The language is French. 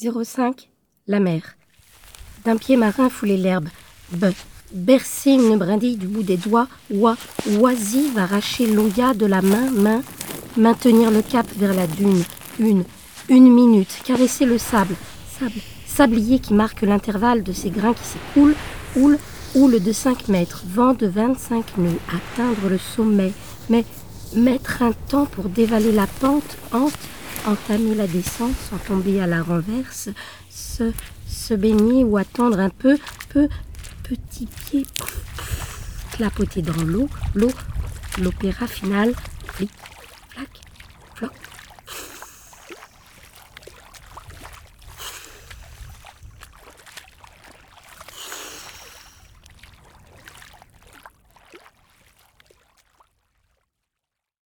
05. La mer. D'un pied marin foulé l'herbe. B. Bercer une brindille du bout des doigts. Oie. Oisive arracher l'oya de la main. Main. Maintenir le cap vers la dune. Une. Une minute. Caresser le sable. Sable. Sablier qui marque l'intervalle de ces grains qui s'écoulent. Houle. Houle de 5 mètres. Vent de 25 nœuds. Atteindre le sommet. Mais mettre un temps pour dévaler la pente. Hante entamer la descente sans tomber à la renverse, se, baigner ou attendre un peu, peu, petit pied, clapoter dans l'eau, l'eau, l'opéra final,